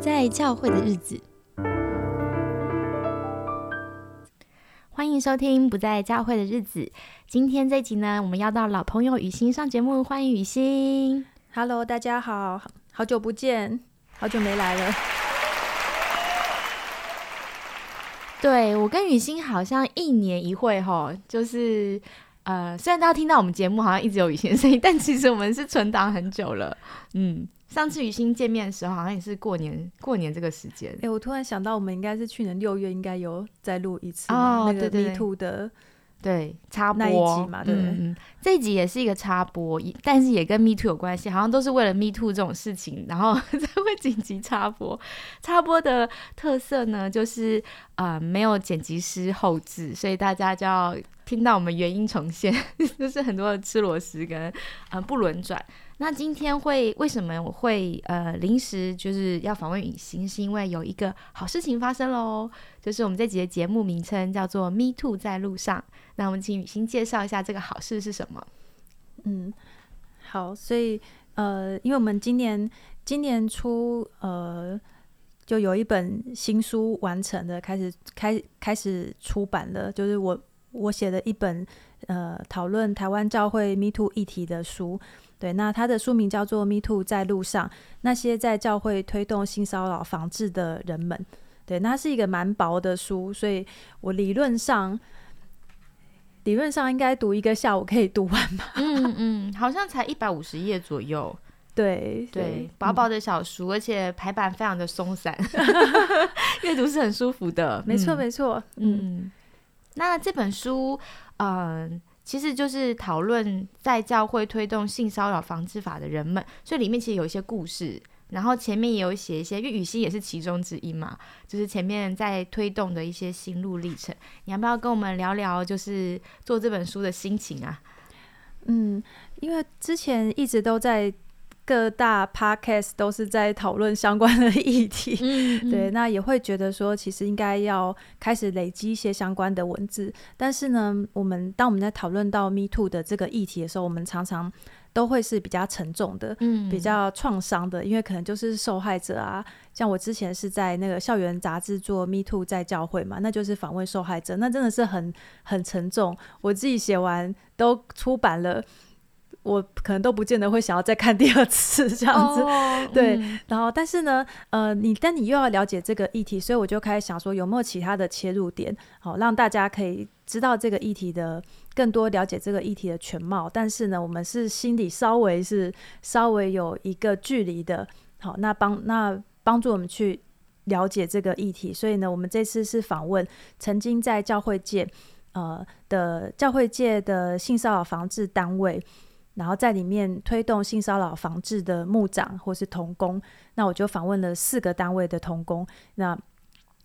在教会的日子，欢迎收听《不在教会的日子》。今天这集呢，我们要到老朋友雨欣上节目，欢迎雨欣。Hello，大家好，好久不见，好久没来了。对我跟雨欣好像一年一会吼，就是呃，虽然大家听到我们节目好像一直有雨欣的声音，但其实我们是存档很久了。嗯，上次雨欣见面的时候，好像也是过年过年这个时间哎、。我突然想到，我们应该是去年六月应该有再录一次嘛那个 Me Too 的，对，插播那一集嘛对不对嗯嗯，这一集也是一个插播，但是也跟 Me Too 有关系，好像都是为了 Me Too 这种事情，然后 才会紧急插播。插播的特色呢，就是呃没有剪辑师后置，所以大家就要听到我们原音重现，就是很多的吃螺丝跟呃不轮转。那今天会为什么我会呃临时就是要访问雨欣，是因为有一个好事情发生喽，就是我们这集的节目名称叫做 Me Too 在路上。那我们请雨欣介绍一下这个好事是什么？嗯，好，所以呃，因为我们今年今年初呃就有一本新书完成了，开始开开始出版了，就是我我写的一本呃讨论台湾教会 Me Too 议题的书。对，那他的书名叫做《Me Too 在路上》，那些在教会推动性骚扰防治的人们。对，那是一个蛮薄的书，所以我理论上理论上应该读一个下午可以读完吧。嗯嗯，好像才一百五十页左右，对对，薄薄的小书，而且排版非常的松散，阅读是很舒服的。没错嗯没错，嗯嗯，那这本书，嗯、其实就是讨论在教会推动性骚扰防治法的人们，所以里面其实有一些故事，然后前面也有写一些，因为雨欣也是其中之一嘛，就是前面在推动的一些心路历程。你要不要跟我们聊聊，就是做这本书的心情啊？嗯，因为之前一直都在各大 podcast 都是在讨论相关的议题。嗯对，，那也会觉得说，其实应该要开始累积一些相关的文字。但是呢，我们当我们在讨论到 Me Too 的这个议题的时候，我们常常都会是比较沉重的，嗯比较创伤的，因为可能就是受害者啊。像我之前是在那个校园杂志做 Me Too 在教会嘛，那就是访问受害者，那真的是很很沉重。我自己写完都出版了，我可能都不见得会想要再看第二次这样子。哦对嗯然后，但是呢，呃，你但你又要了解这个议题，所以我就开始想说，有没有其他的切入点，好让大家可以知道这个议题的更多，了解这个议题的全貌。但是呢，我们是心里稍微是稍微有一个距离的，好，那帮那帮助我们去了解这个议题。所以呢，我们这次是访问曾经在教会界呃的教会界的性骚扰防治单位。然后在里面推动性骚扰防治的牧长或是童工，那我就访问了四个单位的童工。那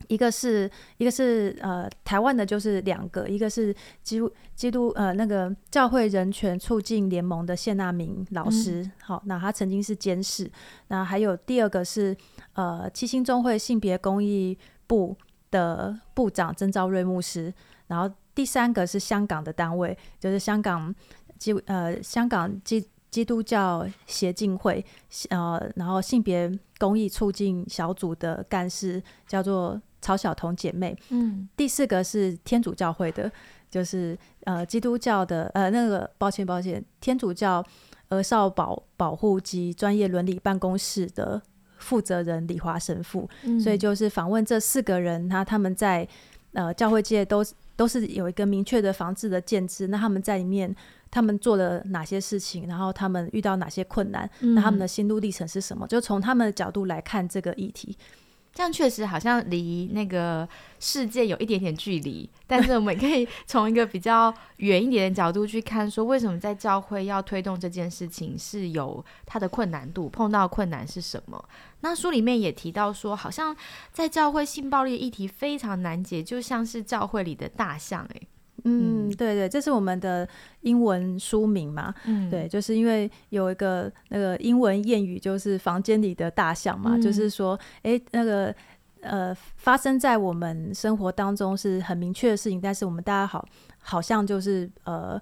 一个是一个是呃台湾的，就是两个，一个是基督基督呃那个教会人权促进联盟的谢纳明老师，好，那他曾经是监事。那还有第二个是呃七星中会性别公益部的部长曾昭瑞牧师，然后第三个是香港的单位，就是香港基呃香港基基督教协进会呃，然后性别公益促进小组的干事叫做曹晓彤姐妹，嗯。第四个是天主教会的，就是呃基督教的呃那个抱歉抱歉，天主教儿少保保护及专业伦理办公室的负责人李华神父，嗯。所以就是访问这四个人，他他们在呃教会界都都是有一个明确的防治的建制，那他们在里面他们做了哪些事情，然后他们遇到哪些困难，那他们的嗯心路历程是什么？就从他们的角度来看这个议题。这样确实好像离那个世界有一点点距离，但是我们可以从一个比较远一点的角度去看，说为什么在教会要推动这件事情是有它的困难度，碰到困难是什么？那书里面也提到说，好像在教会性暴力的议题非常难解，就像是教会里的大象、欸，嗯，嗯对对，这是我们的英文书名嘛。嗯对，就是因为有一个那个英文谚语，就是房间里的大象嘛，嗯就是说，诶，那个呃，发生在我们生活当中是很明确的事情，但是我们大家好好像就是呃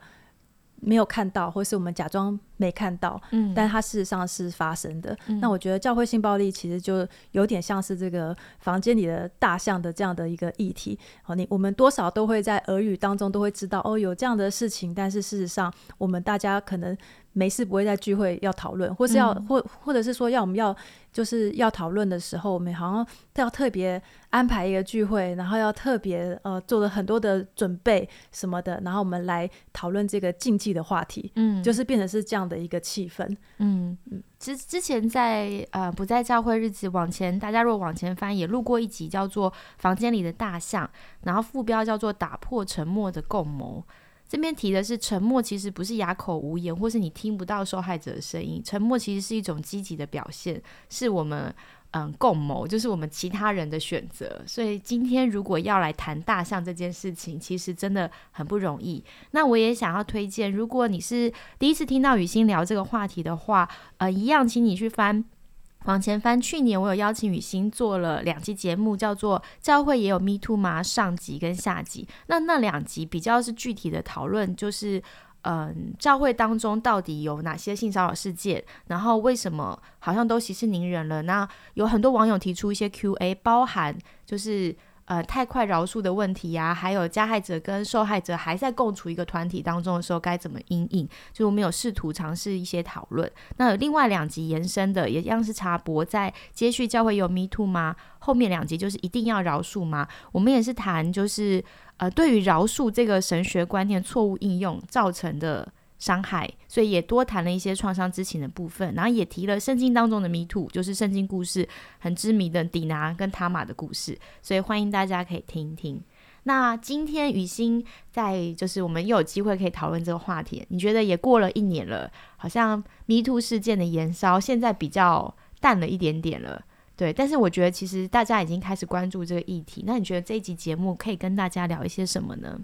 没有看到，或是我们假装没看到，嗯但它事实上是发生的。嗯那我觉得教会性暴力其实就有点像是这个房间里的大象的这样的一个议题。好，你我们多少都会在耳语当中都会知道哦，有这样的事情，但是事实上我们大家可能没事不会在聚会要讨论，或是要、嗯或或者是说要我们要就是要讨论的时候，我们好像都要特别安排一个聚会，然后要特别呃做了很多的准备什么的，然后我们来讨论这个禁忌的话题。嗯就是变成是这样的一个气氛，嗯，之之前在呃不在教会日子往前，大家如果往前翻，也录过一集叫做《房间里的大象》，然后副标叫做“打破沉默的共谋”。这边提的是沉默，其实不是哑口无言，或是你听不到受害者的声音。沉默其实是一种积极的表现，是我们嗯共谋，就是我们其他人的选择。所以今天如果要来谈大象这件事情，其实真的很不容易。那我也想要推荐，如果你是第一次听到雨欣聊这个话题的话，呃，一样，请你去翻。往前翻，去年我有邀请雨欣做了两期节目，叫做《教会也有 Me Too 吗》上集跟下集。那那两集比较是具体的讨论，就是嗯，教会当中到底有哪些性骚扰事件，然后为什么好像都息事宁人了？那有很多网友提出一些 Q&A，包含就是。呃，太快饶恕的问题呀、还有加害者跟受害者还在共处一个团体当中的时候，该怎么应应？就我们有试图尝试一些讨论。那另外两集延伸的，也一样是插播，在接续教会有 Me Too 吗？后面两集就是一定要饶恕吗？我们也是谈就是呃，对于饶恕这个神学观念错误应用造成的伤害，所以也多谈了一些创伤知情的部分，然后也提了圣经当中的 Me Too，就是圣经故事很知名的底拿跟塔玛的故事，所以欢迎大家可以听一听。那今天雨欣在就是我们又有机会可以讨论这个话题，你觉得也过了一年了，好像 Me Too 事件的延烧现在比较淡了一点点了。对，但是我觉得其实大家已经开始关注这个议题。那你觉得这一集节目可以跟大家聊一些什么呢？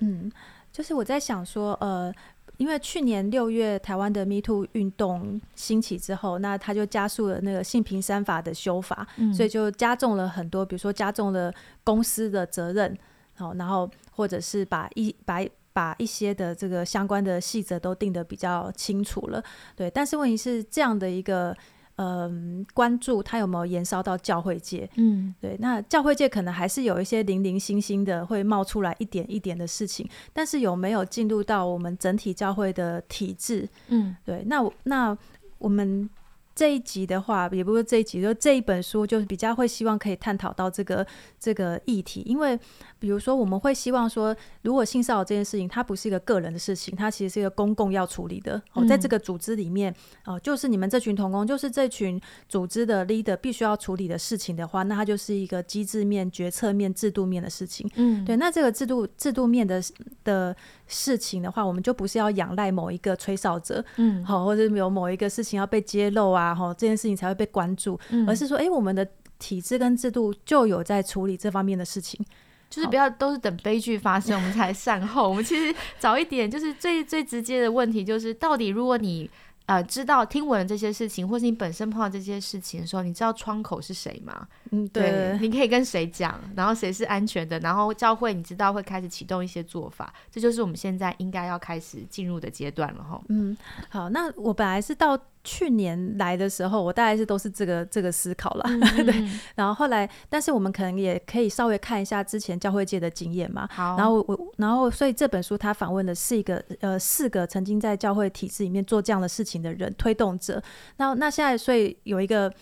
嗯，就是我在想说，呃，因为去年六月台湾的 Me Too 运动兴起之后，那他就加速了那个性平三法的修法，嗯所以就加重了很多，比如说加重了公司的责任，好，然后或者是把一把把一些的这个相关的细则都定得比较清楚了，对。但是问题是这样的一个。嗯，关注它有没有延烧到教会界？嗯对，那教会界可能还是有一些零零星星的会冒出来一点一点的事情，但是有没有进入到我们整体教会的体制？嗯对，那那我们这一集的话，也不是这一集，就这一本书，就是比较会希望可以探讨到这个这个议题，因为比如说我们会希望说，如果性骚扰这件事情，它不是一个个人的事情，它其实是一个公共要处理的。哦，在这个组织里面，哦、就是你们这群同工，就是这群组织的 leader 必须要处理的事情的话，那它就是一个机制面、决策面、制度面的事情。嗯，对，那这个制度制度面的的事情的话，我们就不是要仰赖某一个吹哨者，嗯好，或者有某一个事情要被揭露啊，哈，这件事情才会被关注，嗯而是说，哎、我们的体制跟制度就有在处理这方面的事情。就是不要都是等悲剧发生我们才善后。我们其实早一点，就是最最直接的问题，就是到底如果你呃知道听闻这些事情，或是你本身碰到这些事情的时候，你知道窗口是谁吗？嗯，对，你可以跟谁讲，然后谁是安全的，然后教会你知道会开始启动一些做法，这就是我们现在应该要开始进入的阶段了哈。嗯，好，那我本来是到去年来的时候，我大概是都是这个这个思考啦。对，然后后来，但是我们可能也可以稍微看一下之前教会界的经验嘛。好，然后我我，然后所以这本书他访问的是一个呃四个曾经在教会体制里面做这样的事情的人推动者。那那现在所以有一个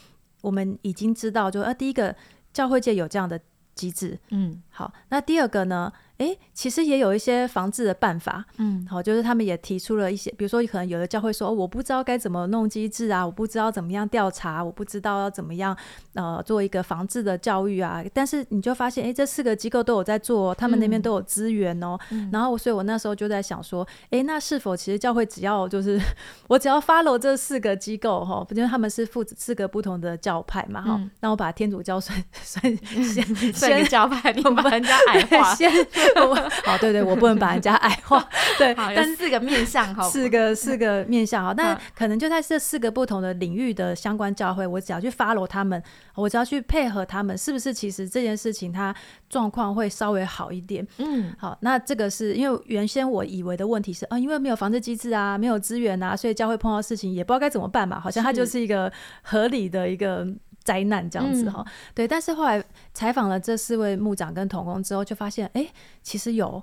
我们已经知道就，呃第一个教会界有这样的机制。嗯好，那第二个呢？诶，其实也有一些防治的办法。嗯好，就是他们也提出了一些，比如说可能有的教会说，哦、我不知道该怎么弄机制啊，我不知道怎么样调查，我不知道要怎么样呃做一个防治的教育啊。但是你就发现，诶，这四个机构都有在做，他们那边嗯都有资源哦。嗯然后，所以我那时候就在想说，诶，那是否其实教会只要就是 我只要 follow 这四个机构哈，因为他们是负责四个不同的教派嘛哈，嗯那我把天主教算算 先算一个教派，你把人家矮化，先 好，对对，我不能把人家矮化，对，但是四个面向哈，四个四个面向哈，但 可能就在这四个不同的领域的相关教会，我只要去 follow 他们，我只要去配合他们，是不是？其实这件事情它状况会稍微好一点。嗯，好，那这个是因为原先我以为的问题是，啊，因为没有防治机制啊，没有资源啊，所以教会碰到事情也不知道该怎么办嘛，好像它就是一个合理的一个。灾难这样子哈，对，但是后来采访了这四位牧长跟童工之后，就发现，哎，其实有，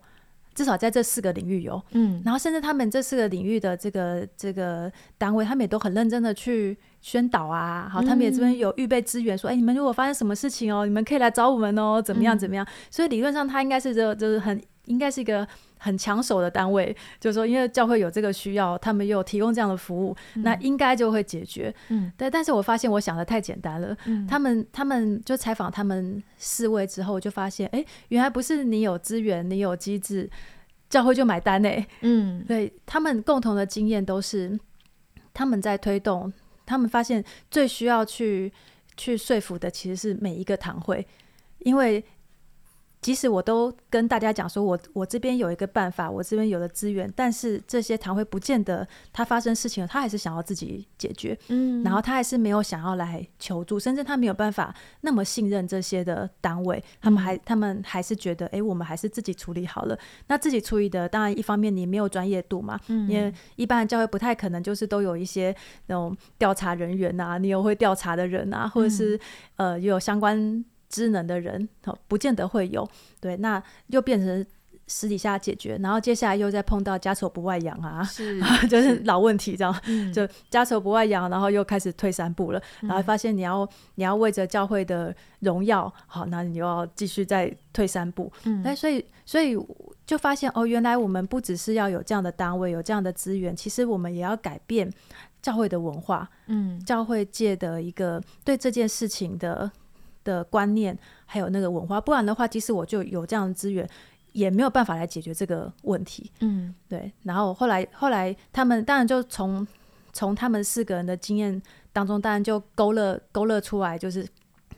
至少在这四个领域有，嗯，然后甚至他们这四个领域的这个这个单位，他们也都很认真的去宣导啊，好，他们也这边有预备资源，说，哎，你们如果发生什么事情哦，你们可以来找我们哦，怎么样怎么样，所以理论上他应该是就就是很应该是一个。很抢手的单位，就是说，因为教会有这个需要，他们又提供这样的服务，那应该就会解决。嗯，对。但是我发现我想的太简单了。嗯，他们他们就采访他们四位之后，就发现，哎，原来不是你有资源，你有机制，教会就买单呢。嗯，对他们共同的经验都是，他们在推动，他们发现最需要去去说服的其实是每一个堂会，因为。即使我都跟大家讲说，我我这边有一个办法，我这边有了资源，但是这些堂会不见得他发生事情了，他还是想要自己解决，嗯，然后他还是没有想要来求助，甚至他没有办法那么信任这些的单位，他们还他们还是觉得，哎，我们还是自己处理好了。那自己处理的，当然一方面你没有专业度嘛，嗯，因为一般的教会不太可能就是都有一些那种调查人员啊，你有会调查的人啊，或者是呃有相关。知能的人，哦，不见得会有，对，那又变成私底下解决，然后接下来又再碰到家丑不外扬啊，是，就是老问题这样，就家丑不外扬，然后又开始退三步了，然后发现你要你要为着教会的荣耀，好，那你又要继续再退三步，嗯，那所以所以就发现哦，原来我们不只是要有这样的单位，有这样的资源，其实我们也要改变教会的文化，嗯，教会界的一个对这件事情的。的观念还有那个文化，不然的话，即使我就有这样的资源，也没有办法来解决这个问题。嗯，对。然后后来后来他们当然就从从他们四个人的经验当中，当然就勾勒勾勒出来，就是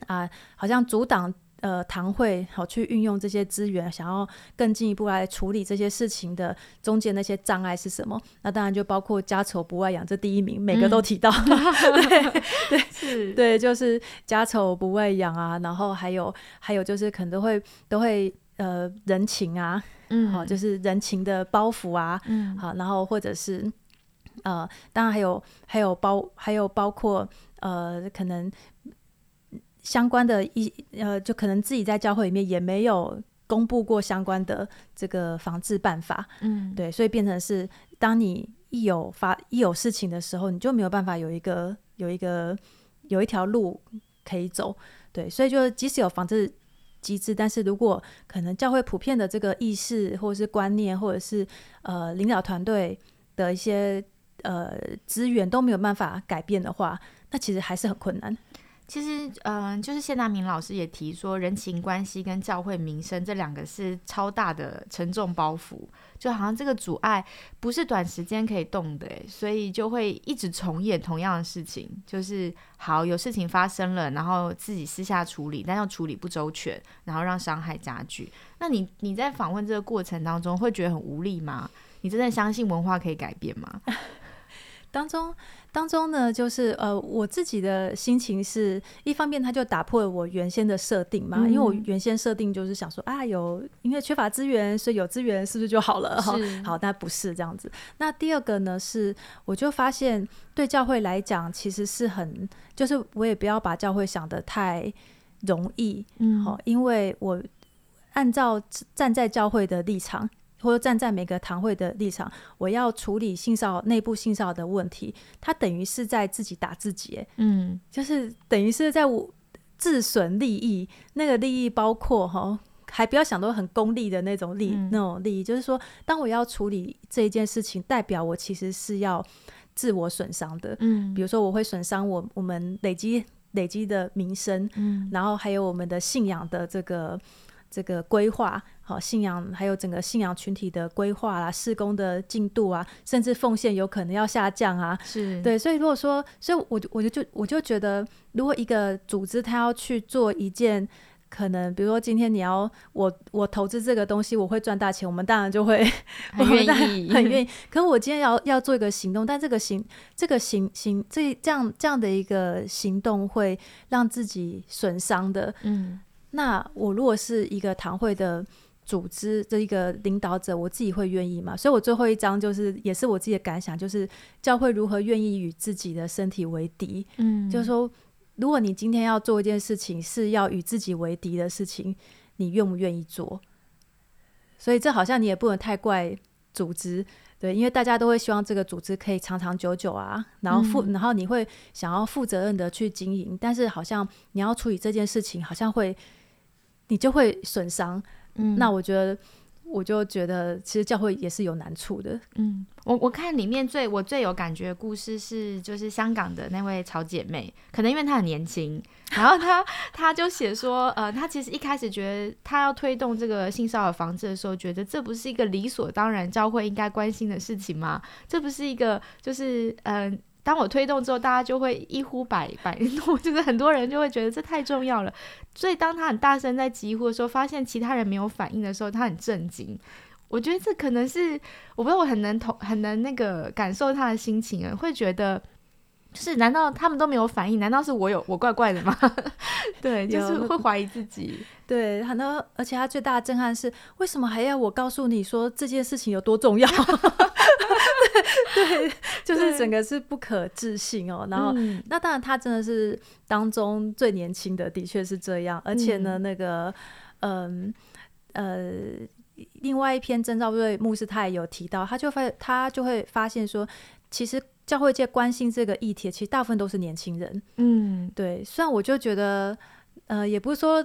啊，好像阻挡。呃，堂会好去运用这些资源，想要更进一步来处理这些事情的中间那些障碍是什么？那当然就包括家丑不外扬这第一名，每个都提到，对 对是，对，就是家丑不外扬啊。然后还有还有就是可能都会都会呃人情啊，嗯，好，就是人情的包袱啊，嗯，好，然后或者是呃，当然还有还有包还有包括呃可能。相关的一呃，就可能自己在教会里面也没有公布过相关的这个防治办法，嗯，对，所以变成是当你一有发一有事情的时候，你就没有办法有一个有一个有一条路可以走，对，所以就即使有防治机制，但是如果可能教会普遍的这个意识或者是观念，或者是呃领导团队的一些呃资源都没有办法改变的话，那其实还是很困难。其实，嗯，就是谢大明老师也提说，人情关系跟教会名声这两个是超大的沉重包袱，就好像这个阻碍不是短时间可以动的，所以就会一直重演同样的事情。就是好有事情发生了，然后自己私下处理，但又处理不周全，然后让伤害加剧。那你你在访问这个过程当中，会觉得很无力吗？你真的相信文化可以改变吗？当中。当中呢，就是呃，我自己的心情是一方面，他就打破了我原先的设定嘛，因为我原先设定就是想说啊，有因为缺乏资源，所以有资源是不是就好了？哈，好，那不是这样子。那第二个呢，是我就发现对教会来讲，其实是很，就是我也不要把教会想得太容易，嗯，好，因为我按照站在教会的立场。或者站在每个堂会的立场，我要处理性骚内部性骚扰的问题，他等于是在自己打自己，嗯，就是等于是在我自损利益。那个利益包括哈，还不要想到很功利的那种利那种利益，就是说，当我要处理这一件事情，代表我其实是要自我损伤的，嗯，比如说我会损伤我我们累积累积的名声，嗯，然后还有我们的信仰的这个。这个规划，好信仰，还有整个信仰群体的规划啦，施工的进度啊，甚至奉献有可能要下降啊，是对。所以如果说，所以我我就就我就觉得，如果一个组织他要去做一件可能比如说今天你要我我投资这个东西，我会赚大钱，我们当然就会很 愿意，很愿意。可我今天要要做一个行动，但这个行这个行行这这样这样的一个行动会让自己损伤的。嗯，那我如果是一个堂会的。组织的一个领导者，我自己会愿意吗？所以我最后一章就是也是我自己的感想，就是教会如何愿意与自己的身体为敌。嗯，就是说，如果你今天要做一件事情是要与自己为敌的事情，你愿不愿意做？所以这好像你也不能太怪组织，对，因为大家都会希望这个组织可以长长久久啊，然后负，然后你会想要负责任的去经营，但是好像你要处理这件事情，好像会你就会损伤。嗯，那我觉得，我就觉得，其实教会也是有难处的。嗯，我我看里面最我最有感觉的故事是，就是香港的那位曹姐妹，可能因为她很年轻，然后她她就写说，呃，她其实一开始觉得她要推动这个性骚扰防治的时候，觉得这不是一个理所当然教会应该关心的事情吗？这不是一个就是嗯。当我推动之后，大家就会一呼百百诺，就是很多人就会觉得这太重要了。所以当他很大声在疾呼的时候，发现其他人没有反应的时候，他很震惊。我觉得这可能是我不知道，我很能同很能那个感受他的心情啊，会觉得就是难道他们都没有反应？难道是我有我怪怪的吗？对，就是会怀疑自己。对，很多而且他最大的震撼是，为什么还要我告诉你说这件事情有多重要？对，就是整个是不可置信哦。然后，那当然他真的是当中最年轻的，的确是这样。而且呢，那个，嗯呃，另外一篇征兆瑞牧师他也有提到，他就发他就会发现说，其实教会界关心这个议题，其实大部分都是年轻人。嗯，对。虽然我就觉得。呃，也不是说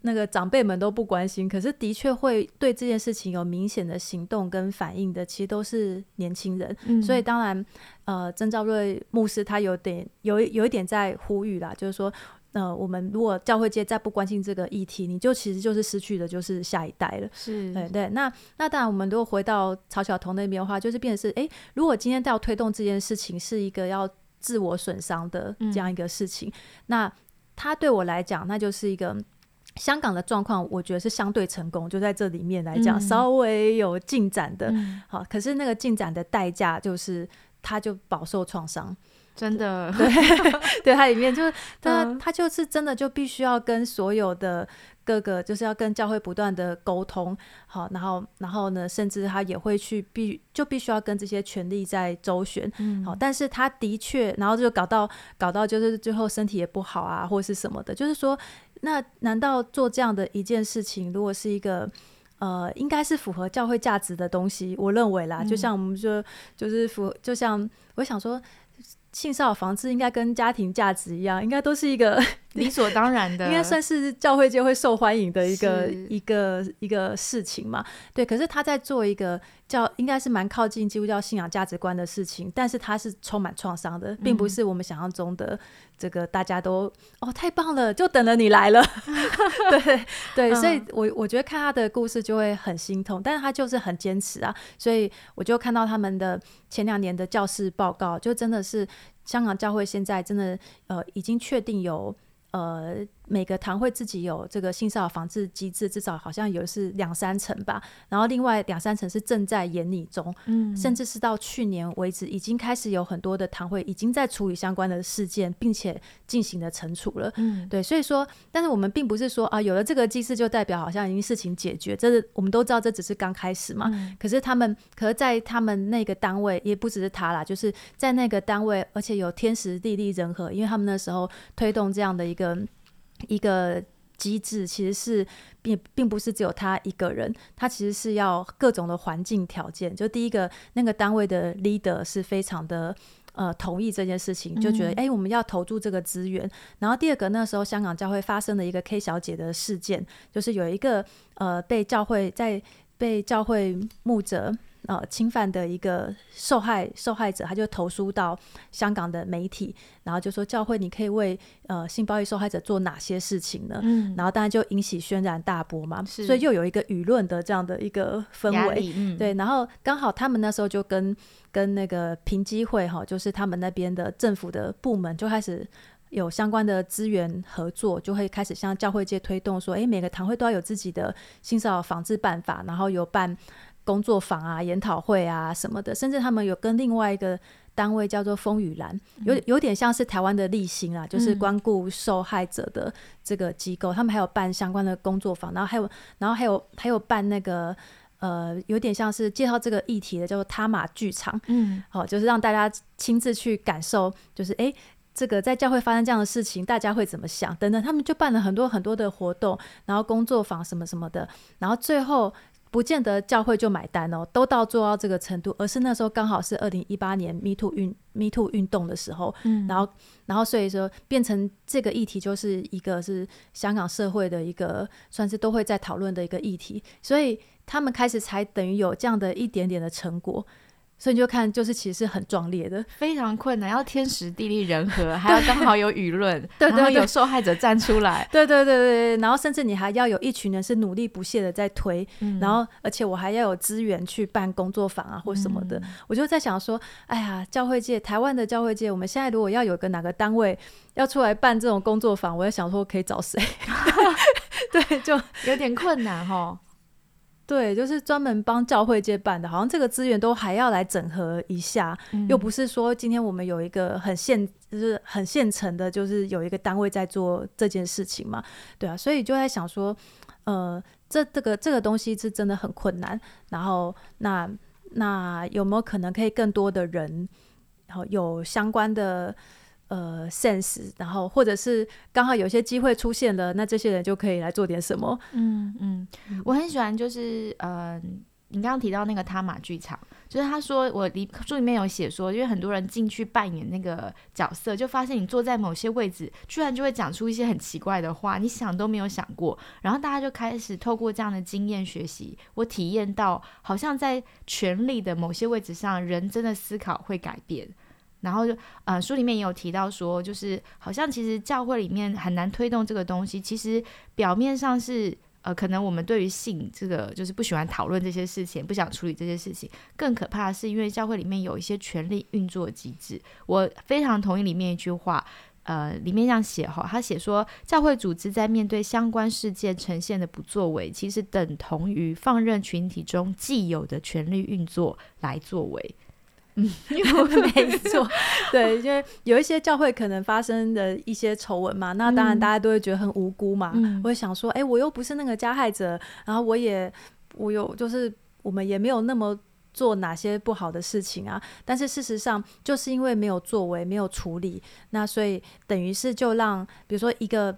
那个长辈们都不关心，可是的确会对这件事情有明显的行动跟反应的，其实都是年轻人。所以当然，呃，曾兆瑞牧师他有点有有一点在呼吁啦，就是说，呃，我们如果教会界再不关心这个议题，你就其实就是失去的就是下一代了。是，对对。那那当然，我们如果回到曹晓彤那边的话，就是变成是，哎，如果今天要推动这件事情是一个要自我损伤的这样一个事情，那。他对我来讲，那就是一个香港的状况，我觉得是相对成功，就在这里面来讲，稍微有进展的。好，可是那个进展的代价就是，他就饱受创伤。真的，对，对，它里面就是他，他就是真的就必须要跟所有的各个，就是要跟教会不断的沟通，好，然后，然后呢，甚至他也会去必就必须要跟这些权力在周旋，好，但是他的确，然后就搞到搞到就是最后身体也不好啊，或者是什么的，就是说，那难道做这样的一件事情，如果是一个呃，应该是符合教会价值的东西，我认为啦，就像我们说，就是符，就像我想说。性骚扰防治应该跟家庭价值一样，应该都是一个 理所当然的，应该算是教会界会受欢迎的一个一个一个事情嘛。对，可是他在做一个。叫应该是蛮靠近基督教信仰价值观的事情，但是他是充满创伤的，并不是我们想象中的这个大家都哦太棒了，就等着你来了。对对，所以我我觉得看他的故事就会很心痛，但是他就是很坚持啊，所以我就看到他们的前两年的教室报告，就真的是香港教会现在真的呃已经确定有。呃，每个堂会自己有这个性骚扰防治机制，至少好像有是两三层吧。然后另外两三层是正在研拟中，嗯，甚至是到去年为止，已经开始有很多的堂会已经在处理相关的事件，并且进行了惩处了。嗯，对，所以说，但是我们并不是说啊，有了这个机制就代表好像已经事情解决，这是我们都知道这只是刚开始嘛。可是他们，可是在他们那个单位，也不只是他啦，就是在那个单位，而且有天时地利人和，因为他们那时候推动这样的一个。一个机制其实是并并不是只有他一个人，他其实是要各种的环境条件。就第一个，那个单位的 leader 是非常的呃同意这件事情，就觉得哎我们要投注这个资源。然后第二个，那时候香港教会发生了一个 K 小姐的事件，就是有一个呃被教会在被教会牧者。呃，侵犯的一个受害受害者，他就投诉到香港的媒体，然后就说教会你可以为呃性暴力受害者做哪些事情呢？嗯，然后当然就引起轩然大波嘛，所以又有一个舆论的这样的一个氛围，对，然后刚好他们那时候就跟跟那个平机会哈，就是他们那边的政府的部门就开始。有相关的资源合作，就会开始向教会界推动说，诶，每个堂会都要有自己的性骚扰防治办法，然后有办工作坊啊、研讨会啊什么的，甚至他们有跟另外一个单位叫做风雨兰，有有点像是台湾的立新啊，就是关顾受害者的这个机构，他们还有办相关的工作坊，然后还有，然后还有还有办那个。呃，有点像是介绍这个议题的，叫做他马剧场，嗯，好，就是让大家亲自去感受，就是哎，这个在教会发生这样的事情，大家会怎么想等等，他们就办了很多很多的活动，然后工作坊什么什么的，然后最后。不见得教会就买单哦，都到做到这个程度，而是那时候刚好是二零一八年 Me Too 运 Me Too 运动的时候，嗯，然后然后所以说变成这个议题就是一个是香港社会的一个算是都会在讨论的一个议题，所以他们开始才等于有这样的一点点的成果。所以你就看，就是其实是很壮烈的，非常困难，要天时地利人和，还要刚好有舆论，对然后有受害者站出来，对对对对，然后甚至你还要有一群人是努力不懈的在推，然后而且我还要有资源去办工作坊啊或什么的。我就在想说，哎呀，教会界，台湾的教会界，我们现在如果要有个哪个单位要出来办这种工作坊，我在想说可以找谁？对，就有点困难哈。对，就是专门帮教会接办的，好像这个资源都还要来整合一下，又不是说今天我们有一个很现，就是很现成的，就是有一个单位在做这件事情嘛，对啊，所以就在想说，呃，这这个这个东西是真的很困难，然后那那有没有可能可以更多的人，然后有相关的。呃，sense，然后或者是刚好有些机会出现了，那这些人就可以来做点什么。嗯嗯，我很喜欢，就是呃，你刚刚提到那个他马剧场，就是他说我离书里面有写说，因为很多人进去扮演那个角色，就发现你坐在某些位置，居然就会讲出一些很奇怪的话，你想都没有想过，然后大家就开始透过这样的经验学习，我体验到好像在权力的某些位置上，人真的思考会改变。然后就，呃，书里面也有提到说，就是好像其实教会里面很难推动这个东西。其实表面上是，呃，可能我们对于性这个就是不喜欢讨论这些事情，不想处理这些事情。更可怕的是，因为教会里面有一些权力运作机制。我非常同意里面一句话，呃，里面这样写哈，他写说，教会组织在面对相关事件呈现的不作为，其实等同于放任群体中既有的权力运作来作为。嗯，没错，对，因为有一些教会可能发生的一些丑闻嘛，那当然大家都会觉得很无辜嘛，我会想说，哎，我又不是那个加害者，然后我也我有就是我们也没有那么做哪些不好的事情啊，但是事实上就是因为没有作为，没有处理，那所以等于是就让比如说一个。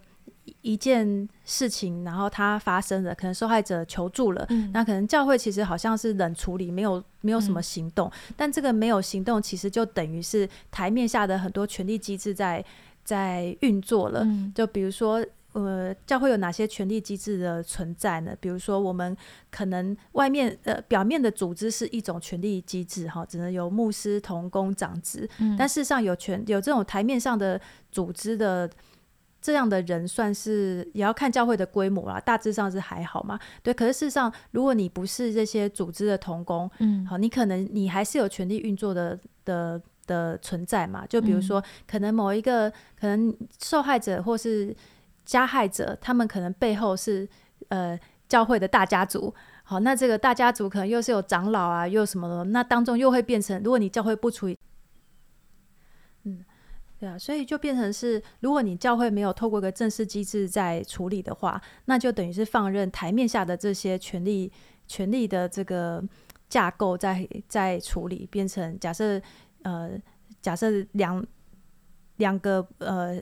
一件事情，然后它发生了，可能受害者求助了，那可能教会其实好像是冷处理，没有没有什么行动。但这个没有行动，其实就等于是台面下的很多权力机制在在运作了。就比如说，呃，教会有哪些权力机制的存在呢？比如说，我们可能外面呃表面的组织是一种权力机制，哈，只能由牧师、同工、长职，但事实上有权有这种台面上的组织的。这样的人算是也要看教会的规模啦，大致上是还好嘛。对，可是事实上，如果你不是这些组织的童工，嗯，好，你可能你还是有权利运作的的的存在嘛。就比如说，可能某一个可能受害者或是加害者，他们可能背后是呃教会的大家族。好，那这个大家族可能又是有长老啊，又什么的，那当中又会变成，如果你教会不处理。对啊，所以就变成是，如果你教会没有透过一个正式机制在处理的话，那就等于是放任台面下的这些权力、权力的这个架构在在处理，变成假设呃，假设两两个呃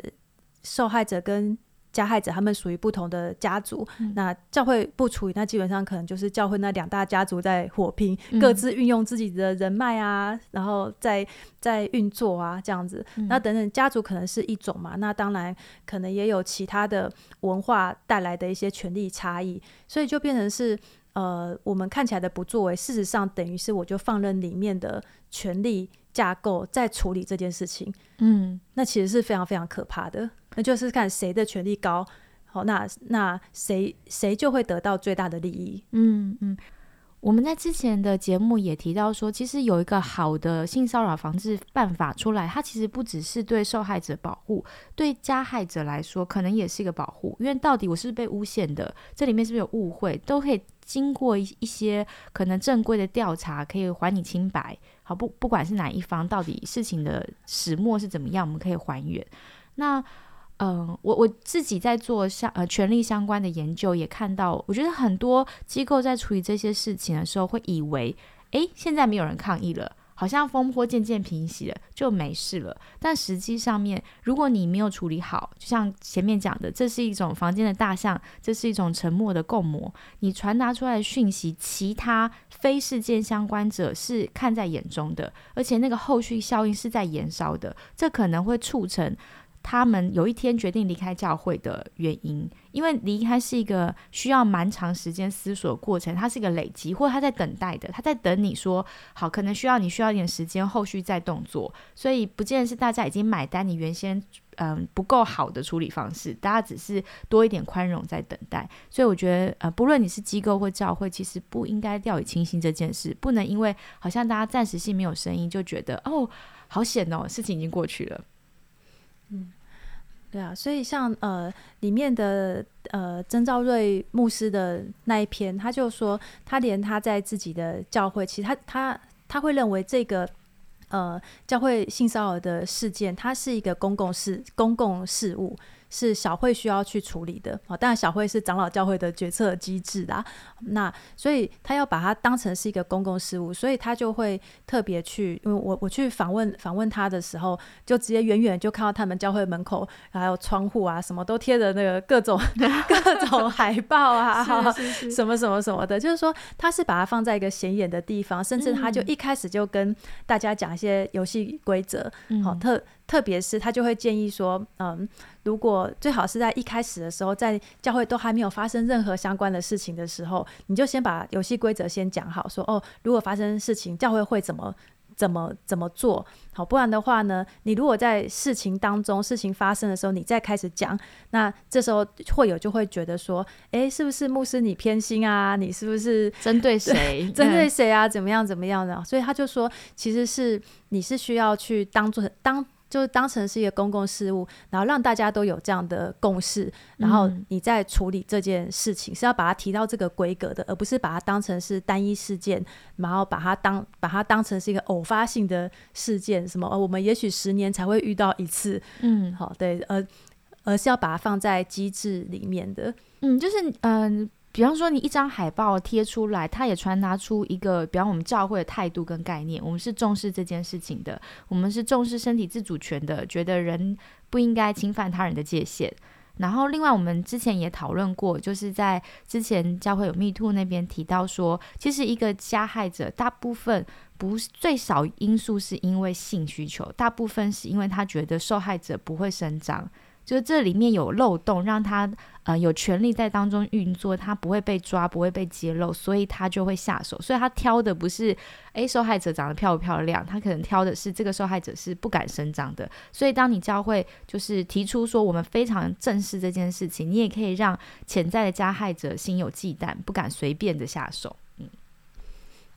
受害者跟。加害者他们属于不同的家族，那教会不处理，那基本上可能就是教会那两大家族在火拼，各自运用自己的人脉啊，然后在在运作啊这样子。那等等家族可能是一种嘛，那当然可能也有其他的文化带来的一些权力差异，所以就变成是呃我们看起来的不作为，事实上等于是我就放任里面的权力架构在处理这件事情。嗯，那其实是非常非常可怕的。那就是看谁的权力高，好，那那谁谁就会得到最大的利益。嗯嗯，我们在之前的节目也提到说，其实有一个好的性骚扰防治办法出来，它其实不只是对受害者保护，对加害者来说可能也是一个保护。因为到底我是被诬陷的，这里面是不是有误会，都可以经过一一些可能正规的调查，可以还你清白。好，不不管是哪一方，到底事情的始末是怎么样，我们可以还原。那。嗯，我我自己在做相呃权力相关的研究，也看到，我觉得很多机构在处理这些事情的时候，会以为，诶，现在没有人抗议了，好像风波渐渐平息了，就没事了。但实际上面，如果你没有处理好，就像前面讲的，这是一种房间的大象，这是一种沉默的共谋，你传达出来的讯息，其他非事件相关者是看在眼中的，而且那个后续效应是在延烧的，这可能会促成。他们有一天决定离开教会的原因，因为离开是一个需要蛮长时间思索的过程，它是一个累积，或者他在等待的，他在等你说好，可能需要你需要一点时间，后续再动作，所以不见得是大家已经买单你原先嗯不够好的处理方式，大家只是多一点宽容在等待，所以我觉得呃，不论你是机构或教会，其实不应该掉以轻心这件事，不能因为好像大家暂时性没有声音，就觉得哦好险哦，事情已经过去了。嗯，对啊，所以像呃里面的呃曾兆瑞牧师的那一篇，他就说他连他在自己的教会，其实他他他会认为这个呃教会性骚扰的事件，它是一个公共事公共事务。是小会需要去处理的啊，当然小会是长老教会的决策机制啦。那所以他要把它当成是一个公共事务，所以他就会特别去，因为我我去访问访问他的时候，就直接远远就看到他们教会门口还有窗户啊，什么都贴着那个各种 各种海报啊，什么什么什么的，就是说他是把它放在一个显眼的地方，甚至他就一开始就跟大家讲一些游戏规则，好特。特别是他就会建议说，嗯，如果最好是在一开始的时候，在教会都还没有发生任何相关的事情的时候，你就先把游戏规则先讲好，说哦，如果发生事情，教会会怎么怎么怎么做好，不然的话呢，你如果在事情当中事情发生的时候，你再开始讲，那这时候会有就会觉得说，哎，是不是牧师你偏心啊？你是不是针对谁？针对谁啊？怎么样怎么样的？所以他就说，其实是你是需要去当做当。就是当成是一个公共事务，然后让大家都有这样的共识，然后你在处理这件事情是要把它提到这个规格的，而不是把它当成是单一事件，然后把它当把它当成是一个偶发性的事件，什么呃我们也许十年才会遇到一次，嗯，好对，而而是要把它放在机制里面的，嗯，就是嗯。比方说，你一张海报贴出来，它也传达出一个，比方我们教会的态度跟概念，我们是重视这件事情的，我们是重视身体自主权的，觉得人不应该侵犯他人的界限。然后，另外我们之前也讨论过，就是在之前教会有密兔那边提到说，其实一个加害者大部分不是最少因素是因为性需求，大部分是因为他觉得受害者不会声张。就是这里面有漏洞，让他呃有权利在当中运作，他不会被抓，不会被揭露，所以他就会下手。所以他挑的不是诶受害者长得漂不漂亮，他可能挑的是这个受害者是不敢声张的。所以当你教会就是提出说我们非常正视这件事情，你也可以让潜在的加害者心有忌惮，不敢随便的下手。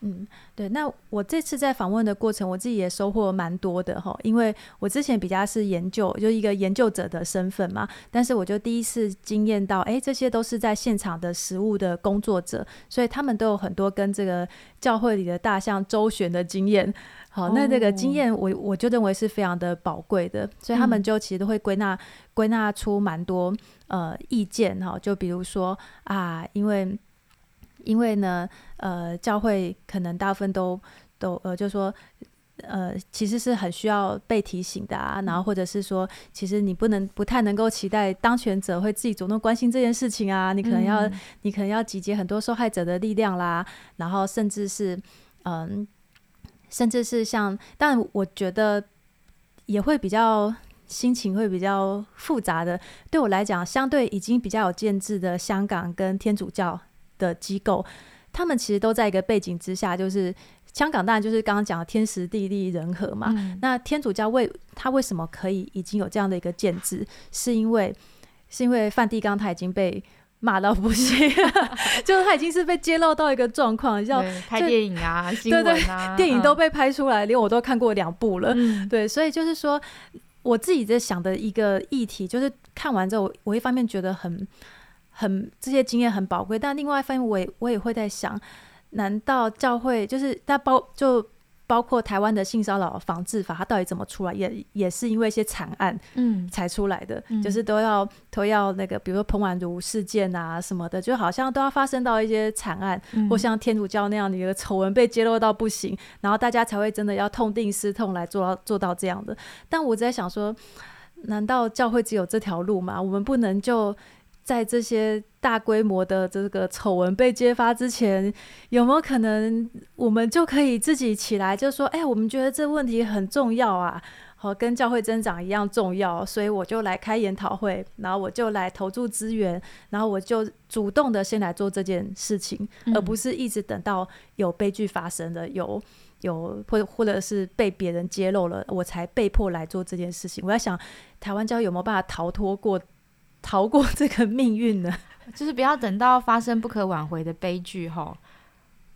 嗯，对，那我这次在访问的过程，我自己也收获蛮多的哈，因为我之前比较是研究，就一个研究者的身份嘛，但是我就第一次经验到，哎，这些都是在现场的实物的工作者，所以他们都有很多跟这个教会里的大象周旋的经验，好，那这个经验我我就认为是非常的宝贵的，所以他们就其实都会归纳归纳出蛮多呃意见哈，就比如说啊，因为。因为呢，呃，教会可能大部分都都呃，就说呃，其实是很需要被提醒的啊。然后或者是说，其实你不能不太能够期待当权者会自己主动关心这件事情啊。你可能要你可能要集结很多受害者的力量啦。然后甚至是嗯，甚至是像，但我觉得也会比较心情会比较复杂的。对我来讲，相对已经比较有建制的香港跟天主教。的机构，他们其实都在一个背景之下，就是香港当然就是刚刚讲的天时地利人和嘛。那天主教为他为什么可以已经有这样的一个建制，是因为是因为梵蒂冈他已经被骂到不行，就是他已经是被揭露到一个状况，像拍电影啊、新闻啊，电影都被拍出来，连我都看过两部了。对，所以就是说，我自己在想的一个议题，就是看完之后，我一方面觉得很很这些经验很宝贵，但另外一方面，我也我也会在想，难道教会就是他包就。包括台湾的性骚扰防治法，它到底怎么出来？也也是因为一些惨案，嗯，才出来的。就是都要都要那个，比如说彭婉如事件啊什么的，就好像都要发生到一些惨案，或像天主教那样的一个丑闻被揭露到不行，然后大家才会真的要痛定思痛来做到做到这样的。但我在想说，难道教会只有这条路吗？我们不能就？在这些大规模的这个丑闻被揭发之前，有没有可能我们就可以自己起来，就说：“哎，我们觉得这问题很重要啊，和跟教会增长一样重要，所以我就来开研讨会，然后我就来投注资源，然后我就主动的先来做这件事情，而不是一直等到有悲剧发生的，有有或或者是被别人揭露了，我才被迫来做这件事情。我在想，台湾教会有没有办法逃脱过？”逃过这个命运呢？就是不要等到发生不可挽回的悲剧哈。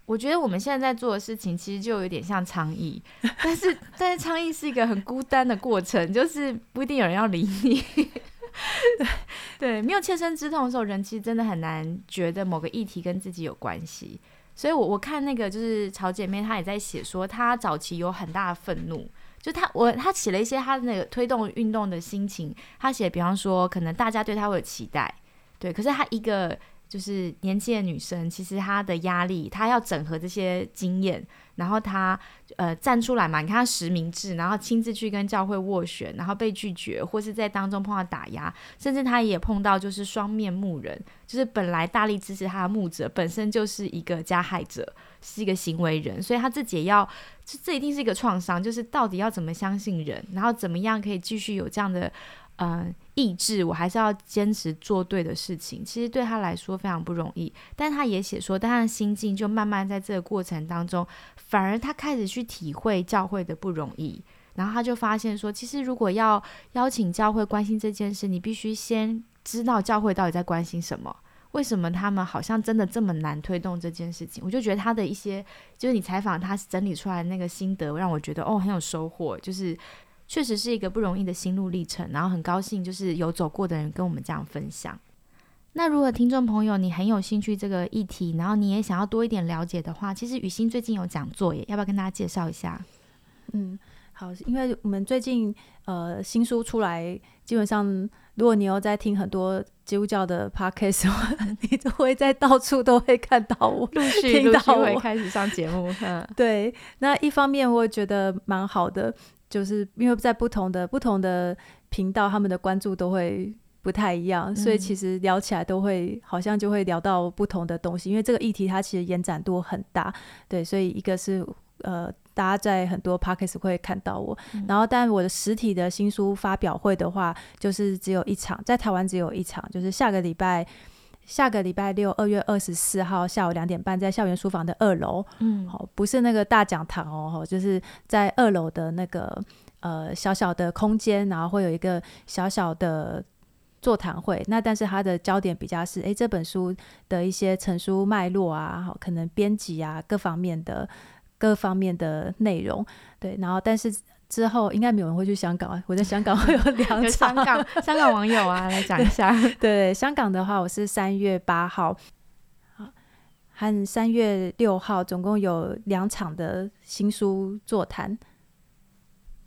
我觉得我们现在在做的事情，其实就有点像倡议，但是但是倡议是一个很孤单的过程，就是不一定有人要理你。对，没有切身之痛的时候，人其实真的很难觉得某个议题跟自己有关系。所以我我看那个就是曹姐妹，她也在写说，她早期有很大的愤怒。就他，我他写了一些他的那个推动运动的心情。他写，比方说，可能大家对他会有期待，对。可是他一个就是年轻的女生，其实她的压力，她要整合这些经验，然后她呃站出来嘛。你看她实名制，然后亲自去跟教会斡旋，然后被拒绝，或是在当中碰到打压，甚至她也碰到就是双面牧人，就是本来大力支持她的牧者，本身就是一个加害者。是一个行为人，所以她自己也要，这这一定是一个创伤，就是到底要怎么相信人，然后怎么样可以继续有这样的呃意志，我还是要坚持做对的事情。其实对他来说非常不容易，但他也写说，但他的心境就慢慢在这个过程当中，反而他开始去体会教会的不容易，然后他就发现说，其实如果要邀请教会关心这件事，你必须先知道教会到底在关心什么。为什么他们好像真的这么难推动这件事情？我就觉得他的一些，就是你采访他整理出来的那个心得，让我觉得哦很有收获。就是确实是一个不容易的心路历程，然后很高兴就是有走过的人跟我们这样分享。那如果听众朋友你很有兴趣这个议题，然后你也想要多一点了解的话，其实雨欣最近有讲座耶，要不要跟大家介绍一下？嗯，好，因为我们最近呃新书出来，基本上。如果你有在听很多基督教的 podcast，你都会在到处都会看到我，陆续陆续会开始上节目。嗯 对，那一方面我觉得蛮好的，就是因为在不同的不同的频道，他们的关注都会不太一样，所以其实聊起来都会好像就会聊到不同的东西。因为这个议题它其实延展度很大，对，所以一个是呃。大家在很多 p o c k e t 会看到我，然后但我的实体的新书发表会的话，就是只有一场，在台湾只有一场，就是下个礼拜下个礼拜六二月二十四号下午两点半，在校园书房的二楼，嗯，好，不是那个大讲堂哦，就是在二楼的那个呃小小的空间，然后会有一个小小的座谈会。那但是它的焦点比较是，哎，这本书的一些成书脉络啊，好，可能编辑啊各方面的。各方面的内容，对，然后但是之后应该没有人会去香港啊。我在香港会有两场，香 港香港网友啊，来讲一下。对，香港的话，我是三月八号，和三月六号，总共有两场的新书座谈。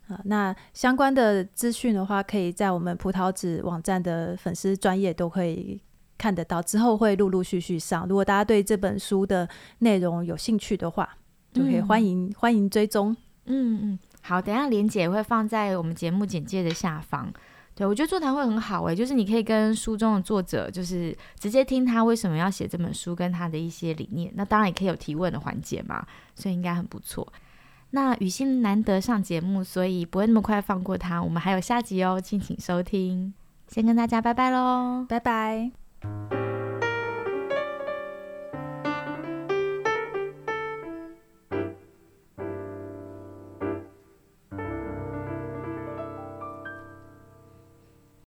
啊，那相关的资讯的话，可以在我们葡萄籽网站的粉丝专业都可以看得到。之后会陆陆续续上，如果大家对这本书的内容有兴趣的话。就可以欢迎欢迎追踪，嗯嗯，好，等下连姐会放在我们节目简介的下方。对我觉得座谈会很好诶，就是你可以跟书中的作者，就是直接听他为什么要写这本书，跟他的一些理念。那当然也可以有提问的环节嘛，所以应该很不错。那雨欣难得上节目，所以不会那么快放过他。我们还有下集哦，敬请收听。先跟大家拜拜喽，拜拜。